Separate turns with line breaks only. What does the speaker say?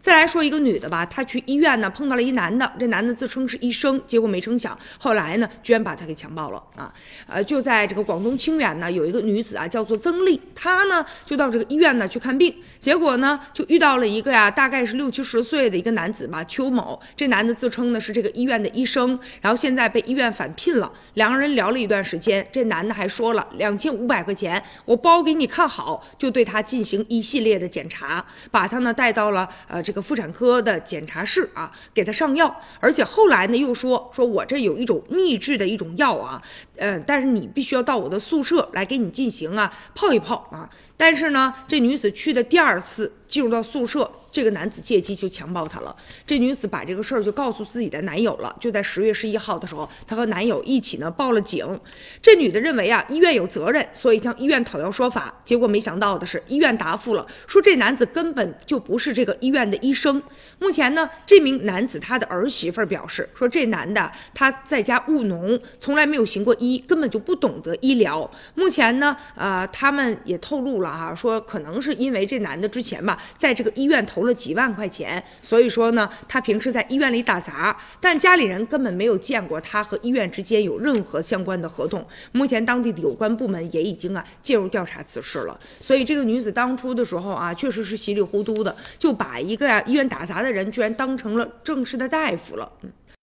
再来说一个女的吧，她去医院呢碰到了一男的，这男的自称是医生，结果没成想后来呢居然把她给强暴了啊！呃，就在这个广东清远呢有一个女子啊叫做曾丽，她呢就到这个医院呢去看病，结果呢就遇到了一个呀大概是六七十岁的一个男子吧，邱某，这男的自称呢是这个医院的医生，然后现在被医院返聘了。两个人聊了一段时间，这男的还说了两千五百块钱我包给你看好，就对他进行一系列的检查，把他呢带到了呃。这个妇产科的检查室啊，给他上药，而且后来呢又说说我这有一种秘制的一种药啊，嗯，但是你必须要到我的宿舍来给你进行啊泡一泡啊。但是呢，这女子去的第二次进入到宿舍。这个男子借机就强暴她了，这女子把这个事儿就告诉自己的男友了。就在十月十一号的时候，她和男友一起呢报了警。这女的认为啊，医院有责任，所以向医院讨要说法。结果没想到的是，医院答复了，说这男子根本就不是这个医院的医生。目前呢，这名男子他的儿媳妇表示说，这男的他在家务农，从来没有行过医，根本就不懂得医疗。目前呢，呃，他们也透露了哈，说可能是因为这男的之前吧，在这个医院投。了几万块钱，所以说呢，他平时在医院里打杂，但家里人根本没有见过他和医院之间有任何相关的合同。目前当地的有关部门也已经啊介入调查此事了。所以这个女子当初的时候啊，确实是稀里糊涂的就把一个啊医院打杂的人居然当成了正式的大夫了。嗯。